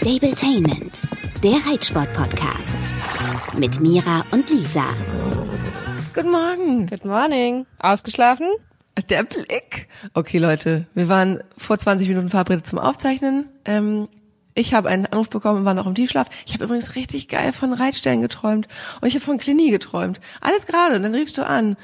Stabletainment, der Reitsport-Podcast. Mit Mira und Lisa. Guten Morgen. Good morning. Ausgeschlafen? Der Blick. Okay, Leute, wir waren vor 20 Minuten verabredet zum Aufzeichnen. Ähm, ich habe einen Anruf bekommen und war noch im Tiefschlaf. Ich habe übrigens richtig geil von Reitstellen geträumt und ich habe von Klinie geträumt. Alles gerade. Und dann riefst du an.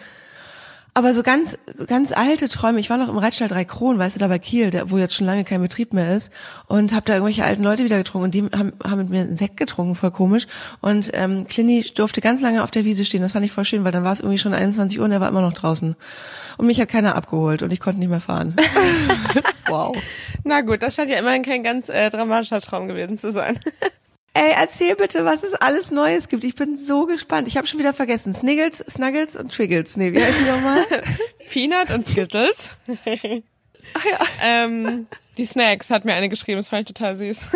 Aber so ganz, ganz alte Träume. Ich war noch im Reitstall Drei Kronen, weißt du, da bei Kiel, der, wo jetzt schon lange kein Betrieb mehr ist. Und habe da irgendwelche alten Leute wieder getrunken. Und die haben, haben mit mir einen Sekt getrunken, voll komisch. Und ähm, Clini durfte ganz lange auf der Wiese stehen. Das fand ich voll schön, weil dann war es irgendwie schon 21 Uhr und er war immer noch draußen. Und mich hat keiner abgeholt und ich konnte nicht mehr fahren. wow. Na gut, das scheint ja immerhin kein ganz äh, dramatischer Traum gewesen zu sein. Ey, erzähl bitte, was es alles Neues gibt. Ich bin so gespannt. Ich habe schon wieder vergessen. Sniggles, Snuggles und Triggles. Nee, wie heißt die nochmal? Peanut und Skittles. Ach ja. ähm, die Snacks hat mir eine geschrieben, das fand ich total süß.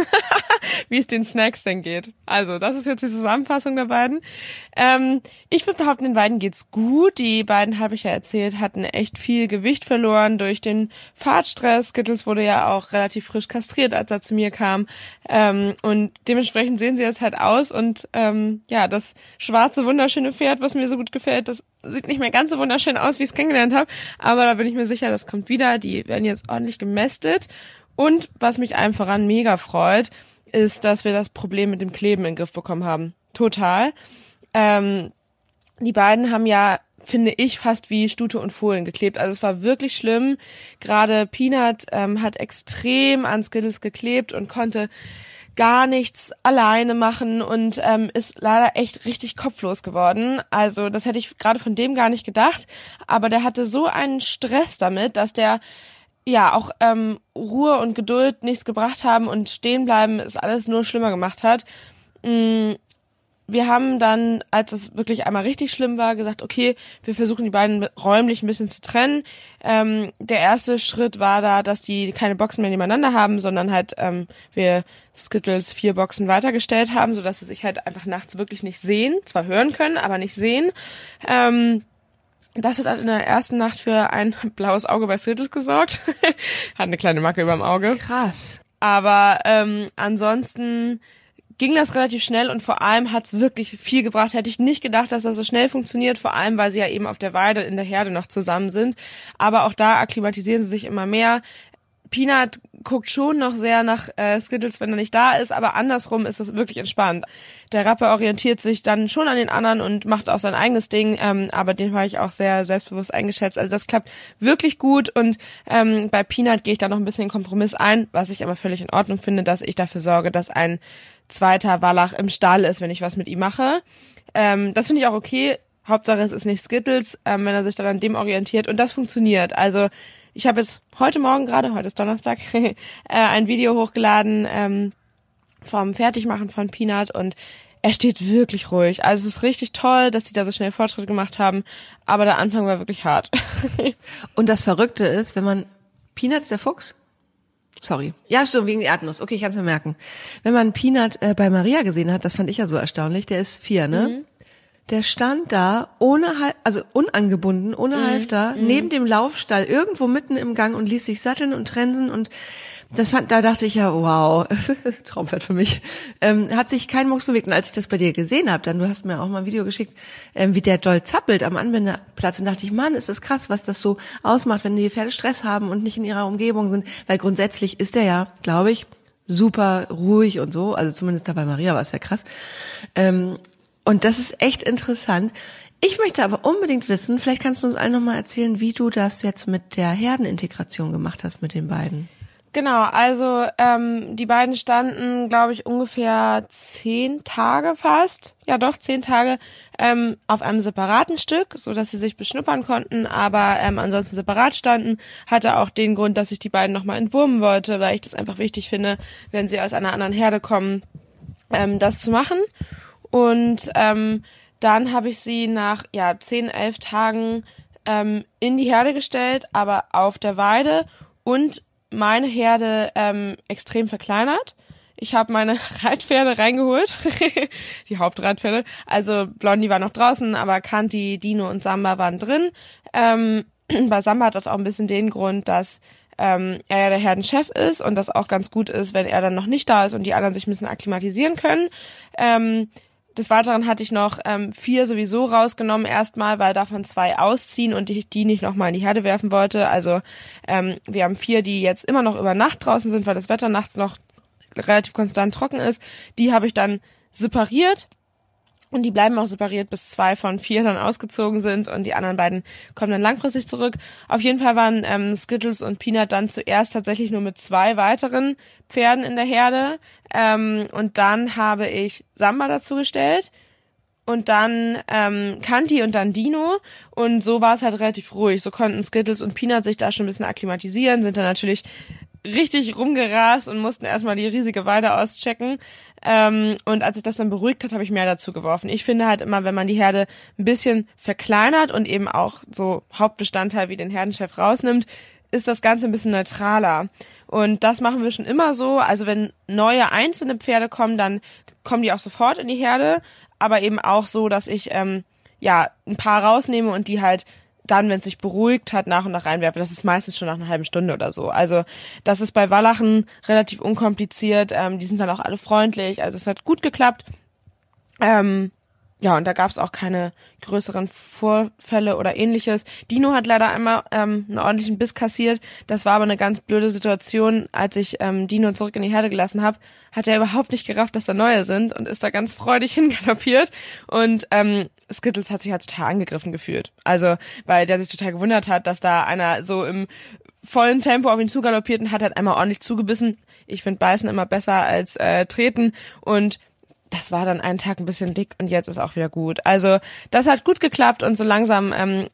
Wie es den Snacks denn geht. Also, das ist jetzt die Zusammenfassung der beiden. Ähm, ich würde behaupten, den beiden geht's gut. Die beiden, habe ich ja erzählt, hatten echt viel Gewicht verloren durch den Fahrtstress. Skittles wurde ja auch relativ frisch kastriert, als er zu mir kam. Ähm, und dementsprechend sehen sie jetzt halt aus. Und ähm, ja, das schwarze, wunderschöne Pferd, was mir so gut gefällt, das sieht nicht mehr ganz so wunderschön aus, wie ich es kennengelernt habe. Aber da bin ich mir sicher, das kommt wieder. Die werden jetzt ordentlich gemästet. Und was mich einem voran mega freut, ist, dass wir das Problem mit dem Kleben in den Griff bekommen haben. Total. Ähm, die beiden haben ja, finde ich, fast wie Stute und Fohlen geklebt. Also es war wirklich schlimm. Gerade Peanut ähm, hat extrem an Skittles geklebt und konnte gar nichts alleine machen und ähm, ist leider echt richtig kopflos geworden. Also das hätte ich gerade von dem gar nicht gedacht. Aber der hatte so einen Stress damit, dass der ja auch ähm, Ruhe und Geduld nichts gebracht haben und stehen bleiben es alles nur schlimmer gemacht hat. Mm, wir haben dann, als es wirklich einmal richtig schlimm war, gesagt, okay, wir versuchen die beiden räumlich ein bisschen zu trennen. Ähm, der erste Schritt war da, dass die keine Boxen mehr nebeneinander haben, sondern halt ähm, wir Skittles vier Boxen weitergestellt haben, sodass sie sich halt einfach nachts wirklich nicht sehen, zwar hören können, aber nicht sehen. Ähm, das hat in der ersten Nacht für ein blaues Auge bei Skittles gesorgt. hat eine kleine Macke über dem Auge. Krass. Aber ähm, ansonsten ging das relativ schnell und vor allem hat's wirklich viel gebracht. Hätte ich nicht gedacht, dass das so schnell funktioniert, vor allem weil sie ja eben auf der Weide in der Herde noch zusammen sind. Aber auch da akklimatisieren sie sich immer mehr. Peanut guckt schon noch sehr nach äh, Skittles, wenn er nicht da ist, aber andersrum ist es wirklich entspannt. Der Rapper orientiert sich dann schon an den anderen und macht auch sein eigenes Ding, ähm, aber den habe ich auch sehr selbstbewusst eingeschätzt. Also das klappt wirklich gut und ähm, bei Peanut gehe ich da noch ein bisschen Kompromiss ein, was ich aber völlig in Ordnung finde, dass ich dafür sorge, dass ein zweiter Wallach im Stall ist, wenn ich was mit ihm mache. Ähm, das finde ich auch okay. Hauptsache es ist nicht Skittles, ähm, wenn er sich dann an dem orientiert und das funktioniert. Also ich habe jetzt heute Morgen gerade, heute ist Donnerstag, äh, ein Video hochgeladen ähm, vom Fertigmachen von Peanut und er steht wirklich ruhig. Also es ist richtig toll, dass die da so schnell Fortschritt gemacht haben, aber der Anfang war wirklich hart. Und das Verrückte ist, wenn man Peanut ist der Fuchs? Sorry. Ja, stimmt, wegen Erdnuss. Okay, ich kann es mir merken. Wenn man Peanut äh, bei Maria gesehen hat, das fand ich ja so erstaunlich, der ist vier, ne? Mhm. Der stand da ohne also unangebunden, ohne mhm. Halfter, mhm. neben dem Laufstall, irgendwo mitten im Gang und ließ sich satteln und trensen und das fand, da dachte ich ja, wow, Traumpferd für mich. Ähm, hat sich kein Mucks bewegt. Und als ich das bei dir gesehen habe, dann, du hast mir auch mal ein Video geschickt, ähm, wie der doll zappelt am Anwenderplatz. Und dachte ich, Mann, ist das krass, was das so ausmacht, wenn die Pferde Stress haben und nicht in ihrer Umgebung sind. Weil grundsätzlich ist er ja, glaube ich, super ruhig und so. Also zumindest da bei Maria war es ja krass. Ähm, und das ist echt interessant. Ich möchte aber unbedingt wissen, vielleicht kannst du uns allen nochmal erzählen, wie du das jetzt mit der Herdenintegration gemacht hast mit den beiden. Genau, also ähm, die beiden standen, glaube ich, ungefähr zehn Tage fast, ja doch zehn Tage ähm, auf einem separaten Stück, so dass sie sich beschnuppern konnten, aber ähm, ansonsten separat standen. Hatte auch den Grund, dass ich die beiden nochmal entwurmen wollte, weil ich das einfach wichtig finde, wenn sie aus einer anderen Herde kommen, ähm, das zu machen. Und ähm, dann habe ich sie nach ja zehn, elf Tagen ähm, in die Herde gestellt, aber auf der Weide und meine Herde ähm, extrem verkleinert. Ich habe meine Reitpferde reingeholt, die Hauptreitpferde. Also Blondie war noch draußen, aber Kanti, Dino und Samba waren drin. Ähm, bei Samba hat das auch ein bisschen den Grund, dass ähm, er ja der Herdenchef ist und das auch ganz gut ist, wenn er dann noch nicht da ist und die anderen sich ein bisschen akklimatisieren können. Ähm, des Weiteren hatte ich noch ähm, vier sowieso rausgenommen erstmal, weil davon zwei ausziehen und ich die nicht nochmal in die Herde werfen wollte. Also ähm, wir haben vier, die jetzt immer noch über Nacht draußen sind, weil das Wetter nachts noch relativ konstant trocken ist. Die habe ich dann separiert und die bleiben auch separiert, bis zwei von vier dann ausgezogen sind und die anderen beiden kommen dann langfristig zurück. Auf jeden Fall waren ähm, Skittles und Peanut dann zuerst tatsächlich nur mit zwei weiteren Pferden in der Herde. Ähm, und dann habe ich Samba dazu gestellt und dann ähm, Kanti und dann Dino und so war es halt relativ ruhig. So konnten Skittles und Peanut sich da schon ein bisschen akklimatisieren, sind dann natürlich richtig rumgerast und mussten erstmal die riesige Weide auschecken. Ähm, und als sich das dann beruhigt hat, habe ich mehr dazu geworfen. Ich finde halt immer, wenn man die Herde ein bisschen verkleinert und eben auch so Hauptbestandteil wie den Herdenchef rausnimmt, ist das Ganze ein bisschen neutraler. Und das machen wir schon immer so. Also wenn neue einzelne Pferde kommen, dann kommen die auch sofort in die Herde. Aber eben auch so, dass ich ähm, ja ein paar rausnehme und die halt dann, wenn es sich beruhigt hat, nach und nach reinwerfe. Das ist meistens schon nach einer halben Stunde oder so. Also das ist bei Wallachen relativ unkompliziert. Ähm, die sind dann auch alle freundlich. Also es hat gut geklappt. Ähm, ja, und da gab es auch keine größeren Vorfälle oder ähnliches. Dino hat leider einmal ähm, einen ordentlichen Biss kassiert. Das war aber eine ganz blöde Situation. Als ich ähm, Dino zurück in die Herde gelassen habe, hat er überhaupt nicht gerafft, dass da neue sind und ist da ganz freudig hingaloppiert. Und ähm, Skittles hat sich halt total angegriffen gefühlt. Also, weil der sich total gewundert hat, dass da einer so im vollen Tempo auf ihn zugaloppiert und hat halt einmal ordentlich zugebissen. Ich finde Beißen immer besser als äh, Treten und das war dann einen Tag ein bisschen dick und jetzt ist auch wieder gut. Also das hat gut geklappt und so langsam ähm,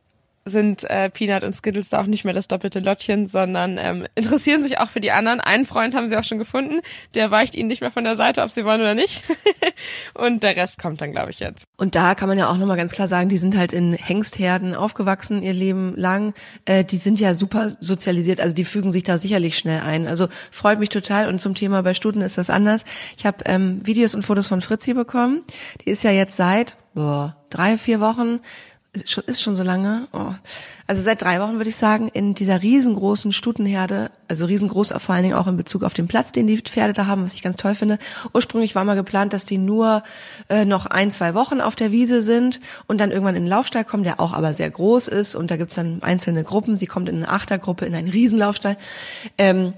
sind äh, Peanut und Skittles da auch nicht mehr das doppelte Lottchen, sondern ähm, interessieren sich auch für die anderen. Einen Freund haben sie auch schon gefunden, der weicht ihnen nicht mehr von der Seite, ob sie wollen oder nicht. und der Rest kommt dann, glaube ich, jetzt. Und da kann man ja auch nochmal ganz klar sagen, die sind halt in Hengstherden aufgewachsen ihr Leben lang. Äh, die sind ja super sozialisiert, also die fügen sich da sicherlich schnell ein. Also freut mich total. Und zum Thema bei Stuten ist das anders. Ich habe ähm, Videos und Fotos von Fritzi bekommen. Die ist ja jetzt seit boah, drei, vier Wochen ist schon so lange. Oh. Also seit drei Wochen würde ich sagen, in dieser riesengroßen Stutenherde, also riesengroß vor allen Dingen auch in Bezug auf den Platz, den die Pferde da haben, was ich ganz toll finde. Ursprünglich war mal geplant, dass die nur äh, noch ein, zwei Wochen auf der Wiese sind und dann irgendwann in den Laufstall kommen, der auch aber sehr groß ist und da gibt's dann einzelne Gruppen. Sie kommt in eine Achtergruppe in einen Riesenlaufstall. Ähm,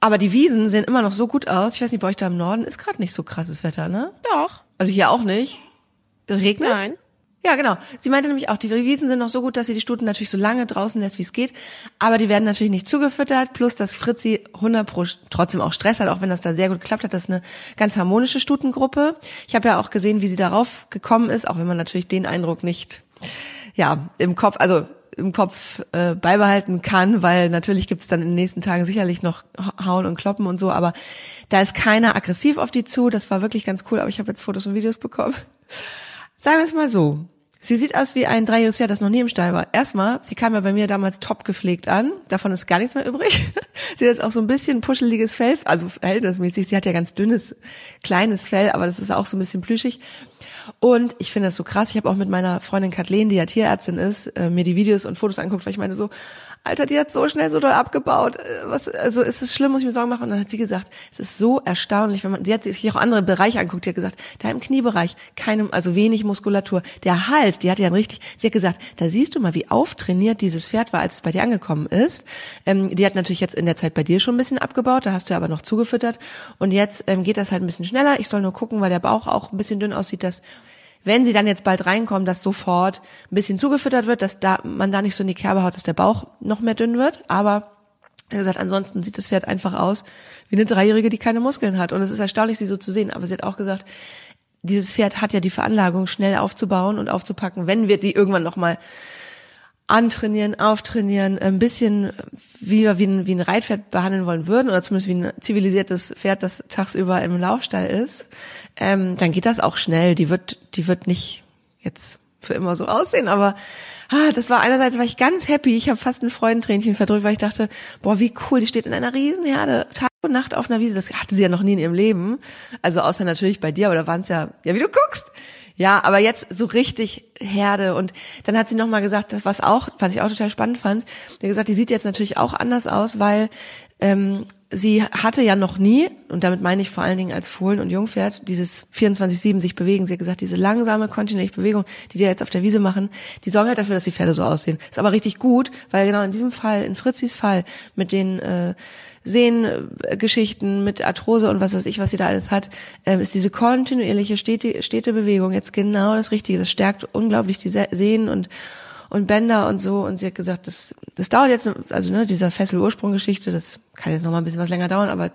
aber die Wiesen sehen immer noch so gut aus. Ich weiß nicht, bei euch da im Norden ist gerade nicht so krasses Wetter, ne? Doch. Also hier auch nicht. Regnet? Nein. Ja, genau. Sie meinte nämlich auch, die Wiesen sind noch so gut, dass sie die Stuten natürlich so lange draußen lässt, wie es geht. Aber die werden natürlich nicht zugefüttert. Plus, dass Fritzi 100 pro trotzdem auch Stress hat, auch wenn das da sehr gut geklappt hat. Das ist eine ganz harmonische Stutengruppe. Ich habe ja auch gesehen, wie sie darauf gekommen ist, auch wenn man natürlich den Eindruck nicht, ja, im Kopf, also im Kopf äh, beibehalten kann, weil natürlich gibt's dann in den nächsten Tagen sicherlich noch Hauen und Kloppen und so, aber da ist keiner aggressiv auf die zu. Das war wirklich ganz cool, aber ich habe jetzt Fotos und Videos bekommen. Sagen wir es mal so. Sie sieht aus wie ein dreijähriges Pferd, das noch nie im Stall war. Erstmal, sie kam ja bei mir damals top gepflegt an. Davon ist gar nichts mehr übrig. sie hat jetzt auch so ein bisschen puscheliges Fell, also verhältnismäßig. Sie hat ja ganz dünnes, kleines Fell, aber das ist auch so ein bisschen plüschig. Und ich finde das so krass. Ich habe auch mit meiner Freundin Kathleen, die ja Tierärztin ist, äh, mir die Videos und Fotos anguckt, weil ich meine so, Alter, die hat so schnell so doll abgebaut. Äh, was, also ist es schlimm, muss ich mir Sorgen machen. Und dann hat sie gesagt, es ist so erstaunlich, wenn man, sie hat sich auch andere Bereiche anguckt, die hat gesagt, da im Kniebereich, keine, also wenig Muskulatur. Der Hals, die hat ja richtig, sie hat gesagt, da siehst du mal, wie auftrainiert dieses Pferd war, als es bei dir angekommen ist. Ähm, die hat natürlich jetzt in der Zeit bei dir schon ein bisschen abgebaut, da hast du aber noch zugefüttert. Und jetzt ähm, geht das halt ein bisschen schneller. Ich soll nur gucken, weil der Bauch auch ein bisschen dünn aussieht, dass wenn sie dann jetzt bald reinkommen, dass sofort ein bisschen zugefüttert wird, dass da man da nicht so in die Kerbe haut, dass der Bauch noch mehr dünn wird. Aber wie gesagt, ansonsten sieht das Pferd einfach aus wie eine Dreijährige, die keine Muskeln hat. Und es ist erstaunlich, sie so zu sehen. Aber sie hat auch gesagt, dieses Pferd hat ja die Veranlagung, schnell aufzubauen und aufzupacken, wenn wir die irgendwann nochmal antrainieren, auftrainieren, ein bisschen wie wir wie ein, wie ein Reitpferd behandeln wollen würden oder zumindest wie ein zivilisiertes Pferd, das tagsüber im Laufstall ist, ähm, dann geht das auch schnell. Die wird, die wird nicht jetzt für immer so aussehen, aber ah, das war einerseits war ich ganz happy. Ich habe fast ein Freudentränchen verdrückt, weil ich dachte, boah, wie cool, die steht in einer Riesenherde Tag und Nacht auf einer Wiese. Das hatte sie ja noch nie in ihrem Leben. Also außer natürlich bei dir, aber da waren es ja, ja wie du guckst, Ja, aber jetzt so richtig Herde und dann hat sie noch mal gesagt, was auch, was ich auch total spannend fand, hat gesagt, die sieht jetzt natürlich auch anders aus, weil ähm, sie hatte ja noch nie, und damit meine ich vor allen Dingen als Fohlen und Jungpferd, dieses 24-7 sich bewegen. Sie hat gesagt, diese langsame, kontinuierliche Bewegung, die die jetzt auf der Wiese machen, die sorgen halt dafür, dass die Pferde so aussehen. Ist aber richtig gut, weil genau in diesem Fall, in Fritzis Fall, mit den äh, Sehngeschichten, mit Arthrose und was weiß ich, was sie da alles hat, äh, ist diese kontinuierliche, stete, stete Bewegung jetzt genau das Richtige. Das stärkt unglaublich die Sehnen und und Bänder und so. Und sie hat gesagt, das, das dauert jetzt, also ne, dieser Fessel-Ursprung-Geschichte, das kann jetzt noch mal ein bisschen was länger dauern, aber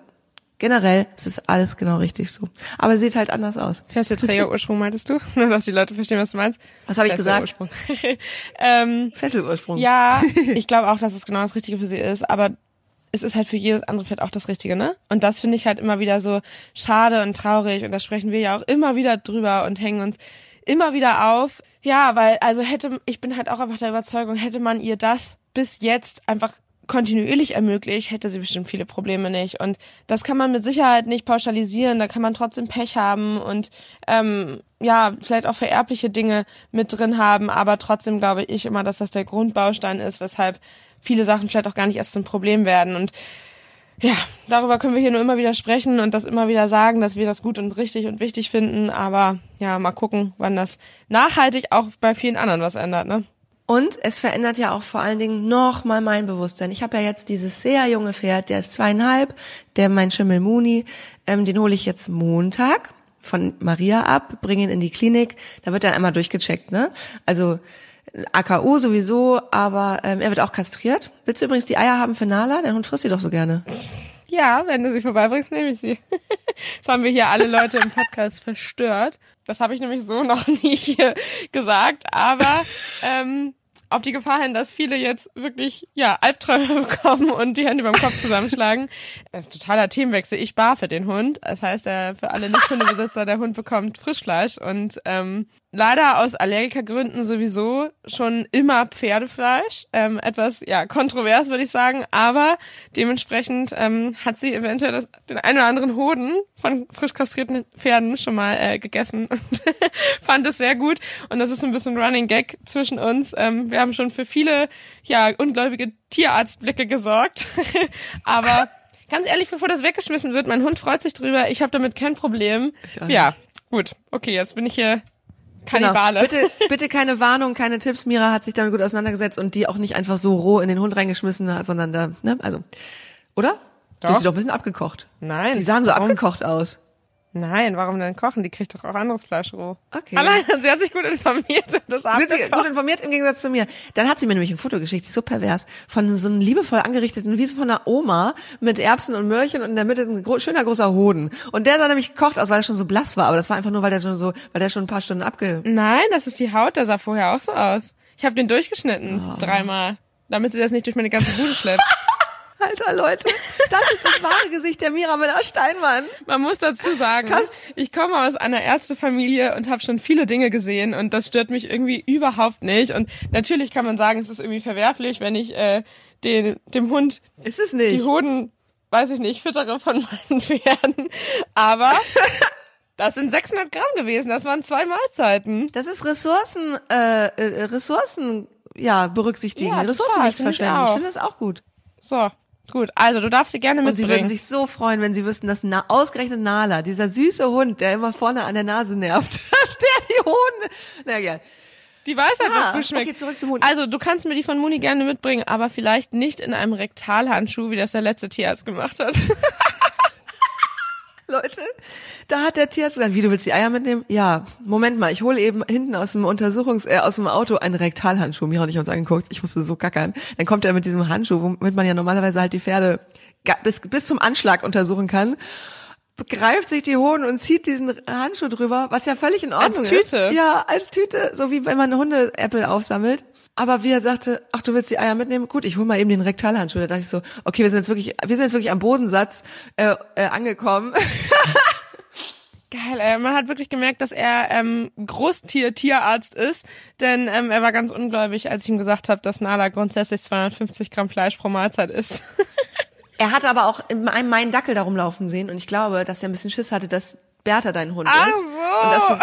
generell ist es alles genau richtig so. Aber sieht halt anders aus. Fesselträger-Ursprung meintest du? Nur, dass die Leute verstehen, was du meinst. Was habe ich gesagt? ähm, Fesselursprung. Ja, ich glaube auch, dass es genau das Richtige für sie ist, aber es ist halt für jedes andere Pferd auch das Richtige, ne? Und das finde ich halt immer wieder so schade und traurig und da sprechen wir ja auch immer wieder drüber und hängen uns immer wieder auf. Ja, weil, also hätte, ich bin halt auch einfach der Überzeugung, hätte man ihr das bis jetzt einfach kontinuierlich ermöglicht, hätte sie bestimmt viele Probleme nicht. Und das kann man mit Sicherheit nicht pauschalisieren, da kann man trotzdem Pech haben und ähm, ja, vielleicht auch vererbliche Dinge mit drin haben, aber trotzdem glaube ich immer, dass das der Grundbaustein ist, weshalb viele Sachen vielleicht auch gar nicht erst zum Problem werden. Und ja, darüber können wir hier nur immer wieder sprechen und das immer wieder sagen, dass wir das gut und richtig und wichtig finden. Aber ja, mal gucken, wann das nachhaltig auch bei vielen anderen was ändert, ne? Und es verändert ja auch vor allen Dingen nochmal mein Bewusstsein. Ich habe ja jetzt dieses sehr junge Pferd, der ist zweieinhalb, der mein Schimmel Muni, ähm, den hole ich jetzt Montag von Maria ab, bringe ihn in die Klinik, da wird dann einmal durchgecheckt, ne? Also AKU sowieso, aber ähm, er wird auch kastriert. Willst du übrigens die Eier haben für Nala? Dein Hund frisst sie doch so gerne. Ja, wenn du sie vorbeibringst, nehme ich sie. Das haben wir hier alle Leute im Podcast verstört. Das habe ich nämlich so noch nie hier gesagt, aber ähm, auf die Gefahr hin, dass viele jetzt wirklich ja Albträume bekommen und die Hände beim Kopf zusammenschlagen. Das ist totaler Themenwechsel. Ich barfe den Hund. Das heißt, äh, für alle Nicht-Hundebesitzer, der Hund bekommt Frischfleisch und ähm, leider aus Allergikergründen sowieso schon immer Pferdefleisch. Ähm, etwas, ja, kontrovers würde ich sagen, aber dementsprechend ähm, hat sie eventuell das, den einen oder anderen Hoden von frisch kastrierten Pferden schon mal äh, gegessen und fand es sehr gut. Und das ist so ein bisschen Running Gag zwischen uns. Ähm, wir haben schon für viele, ja, ungläubige Tierarztblicke gesorgt. aber ganz ehrlich, bevor das weggeschmissen wird, mein Hund freut sich drüber. Ich habe damit kein Problem. Ja, gut. Okay, jetzt bin ich hier Kannibale. Genau. Bitte, bitte keine Warnung, keine Tipps. Mira hat sich damit gut auseinandergesetzt und die auch nicht einfach so roh in den Hund reingeschmissen, sondern da, ne, also, oder? Doch. Du hast sie doch ein bisschen abgekocht. Nein. Die sahen so warum? abgekocht aus. Nein, warum denn kochen? Die kriegt doch auch anderes Fleisch roh. Okay. Allein, sie hat sich gut informiert. Das sie hat sich gut informiert im Gegensatz zu mir. Dann hat sie mir nämlich ein Foto geschickt, die ist so pervers, von so einem liebevoll angerichteten, wie so von einer Oma, mit Erbsen und Möhrchen und in der Mitte ein gro schöner großer Hoden. Und der sah nämlich gekocht aus, weil er schon so blass war. Aber das war einfach nur, weil der schon so, weil der schon ein paar Stunden abge... Nein, das ist die Haut, der sah vorher auch so aus. Ich habe den durchgeschnitten, oh. dreimal, damit sie das nicht durch meine ganze Bude schleppt. Alter Leute, das ist das wahre Gesicht der Mira Müller-Steinmann. Man muss dazu sagen, Kannst ich komme aus einer Ärztefamilie und habe schon viele Dinge gesehen und das stört mich irgendwie überhaupt nicht. Und natürlich kann man sagen, es ist irgendwie verwerflich, wenn ich äh, den, dem Hund ist es nicht. die Hoden, weiß ich nicht, füttere von meinen Pferden. Aber das sind 600 Gramm gewesen, das waren zwei Mahlzeiten. Das ist Ressourcen, äh, äh Ressourcen, ja, berücksichtigen, ja, Ressourcen nicht verschwenden. Ich finde das auch gut. So, Gut, also du darfst sie gerne mitbringen. Und sie würden sich so freuen, wenn sie wüssten, dass na ausgerechnet Nala, dieser süße Hund, der immer vorne an der Nase nervt, dass der die Hoden, na ja. Die weiß halt, was gut schmeckt. Okay, zurück zum Hund. Also, du kannst mir die von Muni gerne mitbringen, aber vielleicht nicht in einem Rektalhandschuh, wie das der letzte Tierarzt gemacht hat. Leute, da hat der Tierarzt gesagt, wie, du willst die Eier mitnehmen? Ja, Moment mal, ich hole eben hinten aus dem Untersuchungs-, äh, aus dem Auto einen Rektalhandschuh. Mir hat nicht uns angeguckt, ich musste so kackern. Dann kommt er mit diesem Handschuh, womit man ja normalerweise halt die Pferde bis, bis zum Anschlag untersuchen kann greift sich die Hoden und zieht diesen Handschuh drüber, was ja völlig in Ordnung ist. Als Tüte? Ist. Ja, als Tüte, so wie wenn man Hunde-Apple aufsammelt. Aber wie er sagte, ach, du willst die Eier mitnehmen? Gut, ich hol mal eben den Rektalhandschuh. Da dachte ich so, okay, wir sind jetzt wirklich, wir sind jetzt wirklich am Bodensatz äh, äh, angekommen. Geil, ey. man hat wirklich gemerkt, dass er ähm, Großtier-Tierarzt ist, denn ähm, er war ganz ungläubig, als ich ihm gesagt habe, dass Nala grundsätzlich 250 Gramm Fleisch pro Mahlzeit isst. er hatte aber auch einen meinen Dackel darum laufen sehen und ich glaube, dass er ein bisschen Schiss hatte, dass Bertha dein Hund Ach ist. So. Und dass du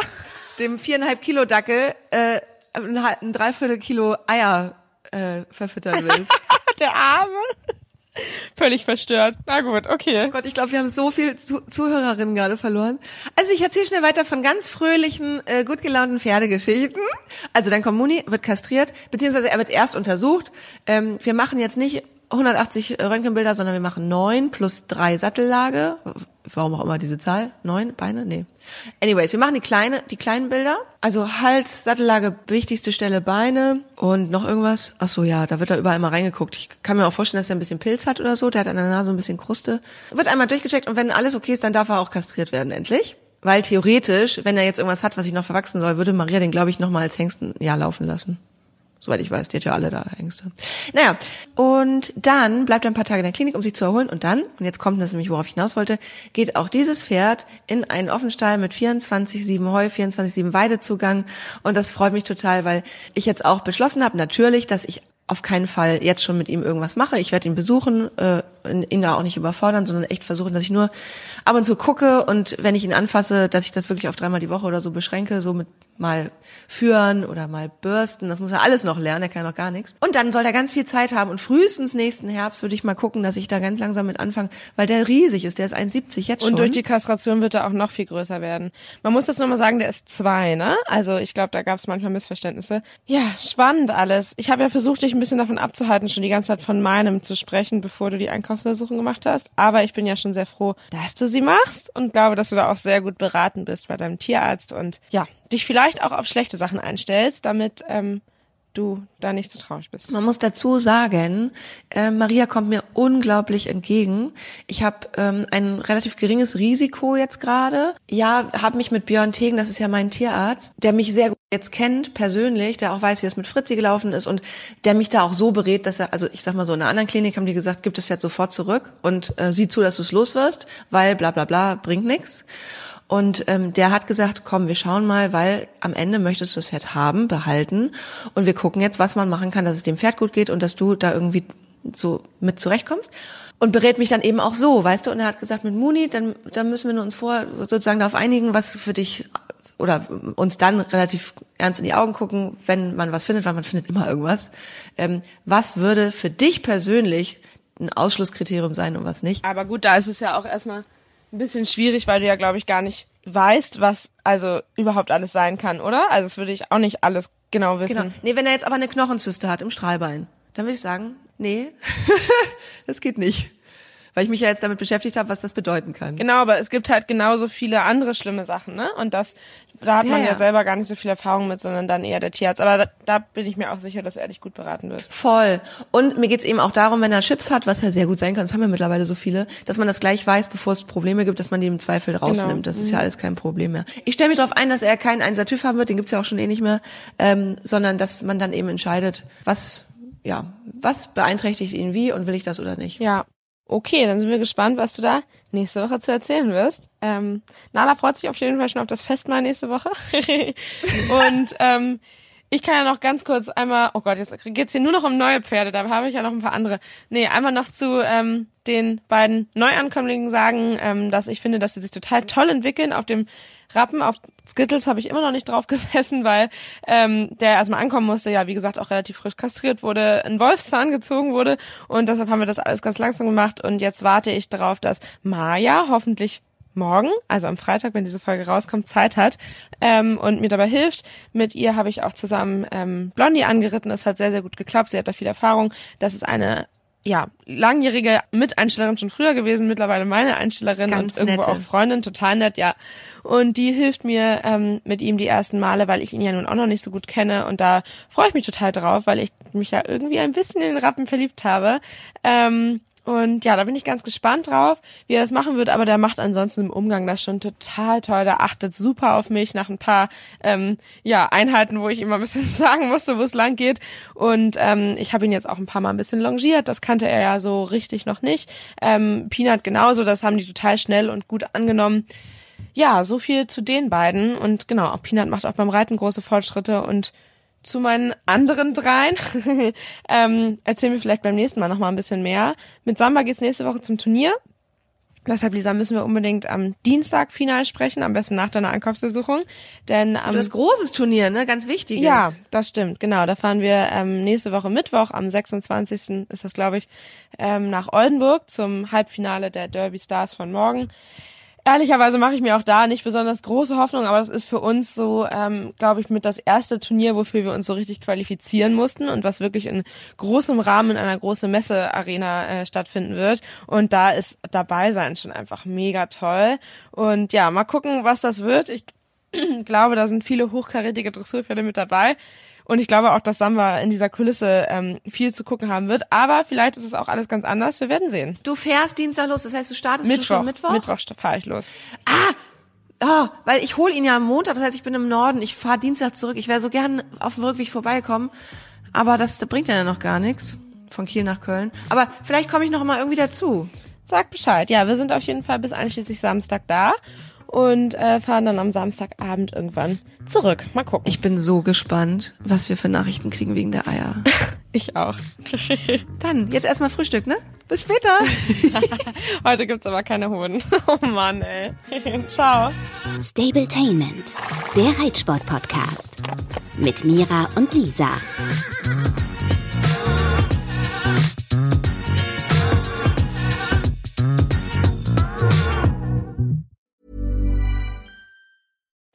dem viereinhalb Kilo Dackel äh, ein, ein Dreiviertel Kilo Eier äh, verfüttern willst. Der Arme. Völlig verstört. Na gut, okay. Gott, ich glaube, wir haben so viel Zu Zuhörerinnen gerade verloren. Also ich erzähle schnell weiter von ganz fröhlichen, äh, gut gelaunten Pferdegeschichten. Also dein Kommuni wird kastriert, beziehungsweise er wird erst untersucht. Ähm, wir machen jetzt nicht 180 Röntgenbilder, sondern wir machen neun plus drei Sattellage. Warum auch immer diese Zahl? Neun Beine? Nee. Anyways, wir machen die kleine, die kleinen Bilder. Also Hals, Sattellage, wichtigste Stelle Beine und noch irgendwas. Ach so, ja, da wird da überall mal reingeguckt. Ich kann mir auch vorstellen, dass er ein bisschen Pilz hat oder so. Der hat an der Nase ein bisschen Kruste. Wird einmal durchgecheckt und wenn alles okay ist, dann darf er auch kastriert werden, endlich. Weil theoretisch, wenn er jetzt irgendwas hat, was sich noch verwachsen soll, würde Maria den, glaube ich, noch mal als Hengsten ja laufen lassen. Soweit ich weiß, die hat ja alle da Ängste. Naja, und dann bleibt er ein paar Tage in der Klinik, um sich zu erholen. Und dann, und jetzt kommt das nämlich, worauf ich hinaus wollte, geht auch dieses Pferd in einen Offenstall mit 24-7 Heu, 24-7 Weidezugang. Und das freut mich total, weil ich jetzt auch beschlossen habe, natürlich, dass ich auf keinen Fall jetzt schon mit ihm irgendwas mache. Ich werde ihn besuchen, äh, ihn da auch nicht überfordern, sondern echt versuchen, dass ich nur ab und zu gucke und wenn ich ihn anfasse, dass ich das wirklich auf dreimal die Woche oder so beschränke, so mit mal führen oder mal bürsten. Das muss er alles noch lernen, er kann noch gar nichts. Und dann soll er ganz viel Zeit haben und frühestens nächsten Herbst würde ich mal gucken, dass ich da ganz langsam mit anfange, weil der riesig ist, der ist 1,70 jetzt schon. Und durch die Kastration wird er auch noch viel größer werden. Man muss das nochmal sagen, der ist zwei, ne? Also ich glaube, da gab es manchmal Missverständnisse. Ja, spannend alles. Ich habe ja versucht, dich ein bisschen davon abzuhalten, schon die ganze Zeit von meinem zu sprechen, bevor du die Einkaufsuntersuchung gemacht hast. Aber ich bin ja schon sehr froh, dass du sie machst und glaube, dass du da auch sehr gut beraten bist bei deinem Tierarzt und ja, dich vielleicht auch auf schlechte Sachen einstellst, damit ähm, du da nicht so traurig bist. Man muss dazu sagen, äh, Maria kommt mir unglaublich entgegen. Ich habe ähm, ein relativ geringes Risiko jetzt gerade. Ja, habe mich mit Björn Tegen, das ist ja mein Tierarzt, der mich sehr jetzt kennt persönlich, der auch weiß, wie es mit Fritzi gelaufen ist und der mich da auch so berät, dass er, also ich sag mal so, in einer anderen Klinik haben die gesagt, gib das Pferd sofort zurück und äh, sieh zu, dass du es los wirst, weil bla bla bla bringt nix. Und ähm, der hat gesagt, komm, wir schauen mal, weil am Ende möchtest du das Pferd haben, behalten. Und wir gucken jetzt, was man machen kann, dass es dem Pferd gut geht und dass du da irgendwie so mit zurechtkommst. Und berät mich dann eben auch so, weißt du? Und er hat gesagt, mit Muni, dann, dann müssen wir uns vor sozusagen darauf einigen, was für dich oder uns dann relativ ernst in die Augen gucken, wenn man was findet, weil man findet immer irgendwas. Ähm, was würde für dich persönlich ein Ausschlusskriterium sein und was nicht? Aber gut, da ist es ja auch erstmal ein bisschen schwierig, weil du ja, glaube ich, gar nicht weißt, was also überhaupt alles sein kann, oder? Also das würde ich auch nicht alles genau wissen. Genau. Nee, wenn er jetzt aber eine Knochenzyste hat im Strahlbein, dann würde ich sagen, nee, das geht nicht weil ich mich ja jetzt damit beschäftigt habe, was das bedeuten kann. Genau, aber es gibt halt genauso viele andere schlimme Sachen, ne? Und das, da hat man ja, ja selber gar nicht so viel Erfahrung mit, sondern dann eher der Tierarzt. Aber da, da bin ich mir auch sicher, dass er dich gut beraten wird. Voll. Und mir geht's eben auch darum, wenn er Chips hat, was ja sehr gut sein kann, das haben wir mittlerweile so viele, dass man das gleich weiß, bevor es Probleme gibt, dass man die im Zweifel rausnimmt. Genau. Das ist ja mhm. alles kein Problem mehr. Ich stelle mich darauf ein, dass er keinen Einser TÜV haben wird, den gibt's ja auch schon eh nicht mehr, ähm, sondern dass man dann eben entscheidet, was ja, was beeinträchtigt ihn wie und will ich das oder nicht? Ja, Okay, dann sind wir gespannt, was du da nächste Woche zu erzählen wirst. Ähm, Nala freut sich auf jeden Fall schon auf das Festmahl nächste Woche. und ähm, ich kann ja noch ganz kurz einmal, oh Gott, jetzt geht's hier nur noch um neue Pferde, da habe ich ja noch ein paar andere. Nee, einmal noch zu ähm, den beiden Neuankömmlingen sagen, ähm, dass ich finde, dass sie sich total toll entwickeln auf dem Rappen auf Skittles habe ich immer noch nicht drauf gesessen, weil ähm, der erstmal ankommen musste, ja, wie gesagt, auch relativ frisch kastriert wurde, ein Wolfszahn gezogen wurde und deshalb haben wir das alles ganz langsam gemacht und jetzt warte ich darauf, dass Maya hoffentlich morgen, also am Freitag, wenn diese Folge rauskommt, Zeit hat ähm, und mir dabei hilft. Mit ihr habe ich auch zusammen ähm, Blondie angeritten. Das hat sehr, sehr gut geklappt. Sie hat da viel Erfahrung. Das ist eine ja, langjährige Miteinstellerin schon früher gewesen, mittlerweile meine Einstellerin Ganz und irgendwo nette. auch Freundin, total nett, ja. Und die hilft mir ähm, mit ihm die ersten Male, weil ich ihn ja nun auch noch nicht so gut kenne und da freue ich mich total drauf, weil ich mich ja irgendwie ein bisschen in den Rappen verliebt habe. Ähm, und ja, da bin ich ganz gespannt drauf, wie er das machen wird. Aber der macht ansonsten im Umgang das schon total toll. Der achtet super auf mich nach ein paar ähm, ja, Einheiten, wo ich immer ein bisschen sagen musste, wo es lang geht. Und ähm, ich habe ihn jetzt auch ein paar Mal ein bisschen longiert. Das kannte er ja so richtig noch nicht. Ähm, Peanut genauso, das haben die total schnell und gut angenommen. Ja, so viel zu den beiden. Und genau, auch Peanut macht auch beim Reiten große Fortschritte und zu meinen anderen dreien. ähm, erzählen wir vielleicht beim nächsten Mal noch mal ein bisschen mehr. Mit Samba geht's nächste Woche zum Turnier. Deshalb, Lisa, müssen wir unbedingt am Dienstag final sprechen, am besten nach deiner Einkaufsbesuchung. Denn am Das großes Turnier, ne? Ganz wichtig. ja, das stimmt, genau. Da fahren wir ähm, nächste Woche Mittwoch, am 26. ist das, glaube ich, ähm, nach Oldenburg zum Halbfinale der Derby Stars von morgen. Ehrlicherweise mache ich mir auch da nicht besonders große Hoffnung, aber das ist für uns so, ähm, glaube ich, mit das erste Turnier, wofür wir uns so richtig qualifizieren mussten und was wirklich in großem Rahmen in einer großen Messearena äh, stattfinden wird. Und da ist dabei sein schon einfach mega toll. Und ja, mal gucken, was das wird. Ich glaube, da sind viele hochkarätige Dressurpferde mit dabei. Und ich glaube auch, dass Samba in dieser Kulisse ähm, viel zu gucken haben wird. Aber vielleicht ist es auch alles ganz anders. Wir werden sehen. Du fährst Dienstag los, das heißt, du startest Mittwoch, schon Mittwoch? Mittwoch fahre ich los. Ah, weil ich hole ihn ja am Montag, das heißt, ich bin im Norden, ich fahre Dienstag zurück. Ich wäre so gern auf dem Rückweg vorbeikommen, aber das, das bringt ja noch gar nichts. Von Kiel nach Köln. Aber vielleicht komme ich noch mal irgendwie dazu. Sag Bescheid. Ja, wir sind auf jeden Fall bis einschließlich Samstag da und äh, fahren dann am Samstagabend irgendwann zurück. Mal gucken. Ich bin so gespannt, was wir für Nachrichten kriegen wegen der Eier. Ich auch. Dann, jetzt erstmal Frühstück, ne? Bis später. Heute gibt's aber keine Hoden. Oh Mann, ey. Ciao. Stabletainment, der Reitsport-Podcast. Mit Mira und Lisa.